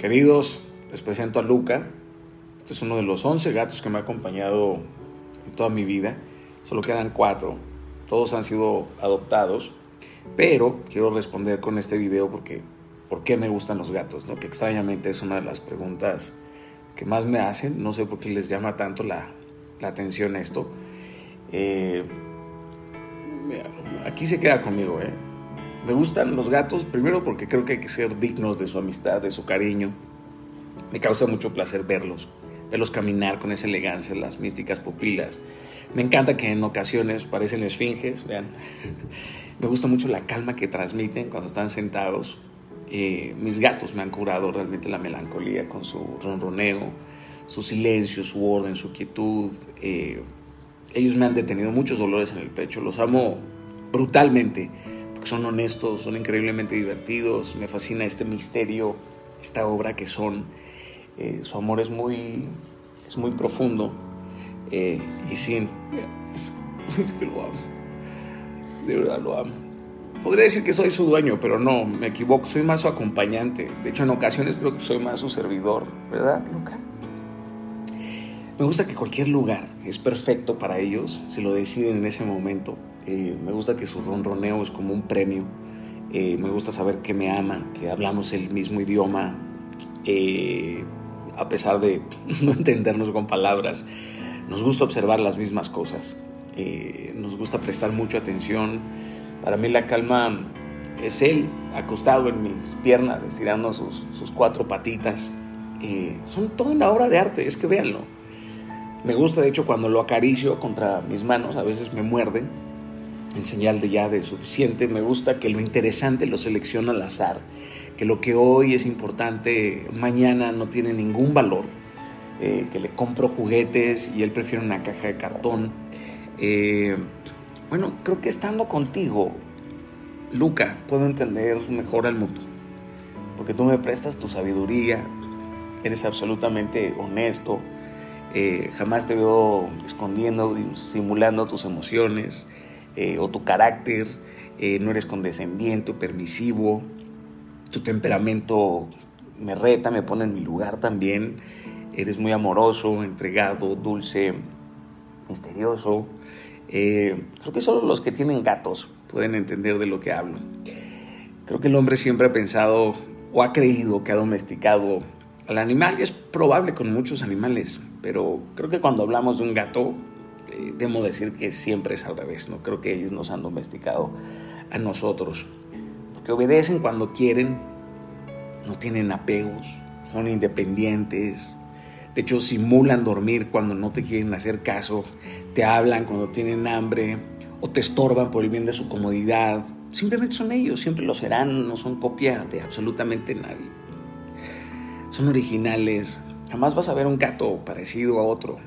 Queridos, les presento a Luca. Este es uno de los 11 gatos que me ha acompañado en toda mi vida. Solo quedan cuatro. Todos han sido adoptados. Pero quiero responder con este video porque ¿por qué me gustan los gatos? ¿no? Que extrañamente es una de las preguntas que más me hacen. No sé por qué les llama tanto la, la atención esto. Eh, aquí se queda conmigo, ¿eh? Me gustan los gatos, primero porque creo que hay que ser dignos de su amistad, de su cariño. Me causa mucho placer verlos, verlos caminar con esa elegancia, las místicas pupilas. Me encanta que en ocasiones parecen esfinges, vean. me gusta mucho la calma que transmiten cuando están sentados. Eh, mis gatos me han curado realmente la melancolía con su ronroneo, su silencio, su orden, su quietud. Eh, ellos me han detenido muchos dolores en el pecho. Los amo brutalmente son honestos, son increíblemente divertidos, me fascina este misterio, esta obra que son. Eh, su amor es muy, es muy profundo eh, y sin... Es que lo amo, de verdad lo amo. Podría decir que soy su dueño, pero no, me equivoco, soy más su acompañante. De hecho, en ocasiones creo que soy más su servidor, ¿verdad, Luca? Me gusta que cualquier lugar es perfecto para ellos, se lo deciden en ese momento. Eh, me gusta que su ronroneo es como un premio. Eh, me gusta saber que me aman, que hablamos el mismo idioma, eh, a pesar de no entendernos con palabras. Nos gusta observar las mismas cosas. nos gusta prestar mucha atención. Para mí la calma es él acostado en mis piernas, estirando sus, sus cuatro patitas. son toda una obra de arte, es que véanlo. Me gusta, de hecho, cuando lo acaricio contra mis manos, a veces me muerden en señal de ya de suficiente. Me gusta que lo interesante lo selecciona al azar, que lo que hoy es importante mañana no tiene ningún valor, eh, que le compro juguetes y él prefiere una caja de cartón. Eh, bueno, creo que estando contigo, Luca, puedo entender mejor al mundo, porque tú me prestas tu sabiduría, eres absolutamente honesto. Eh, jamás te veo escondiendo, simulando tus emociones. Eh, o tu carácter, eh, no eres condescendiente permisivo, tu temperamento me reta, me pone en mi lugar también, eres muy amoroso, entregado, dulce, misterioso. Eh, creo que solo los que tienen gatos pueden entender de lo que hablo. Creo que el hombre siempre ha pensado o ha creído que ha domesticado al animal es probable con muchos animales, pero creo que cuando hablamos de un gato eh, debo decir que siempre es al revés, no creo que ellos nos han domesticado a nosotros, porque obedecen cuando quieren, no tienen apegos, son independientes, de hecho simulan dormir cuando no te quieren hacer caso, te hablan cuando tienen hambre o te estorban por el bien de su comodidad, simplemente son ellos, siempre lo serán, no son copia de absolutamente nadie. Son originales, jamás vas a ver un gato parecido a otro,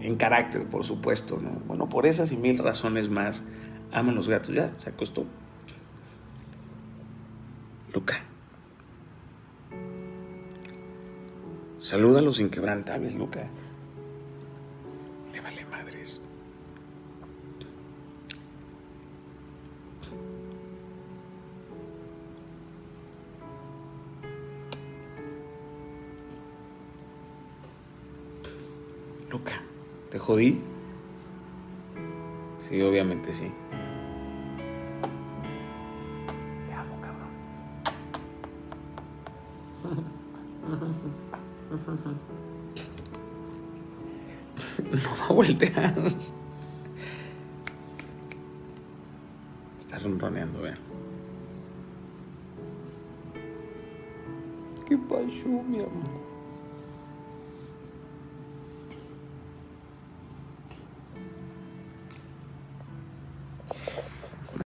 en carácter, por supuesto, ¿no? Bueno, por esas y mil razones más, aman los gatos. Ya, se acostó. Luca. Saluda a los inquebrantables, Luca. Le vale madres. Luca. ¿Te jodí? Sí, obviamente sí. Te amo, cabrón. No va a voltear. Está ronroneando, vean. ¿Qué pasó, mi amor?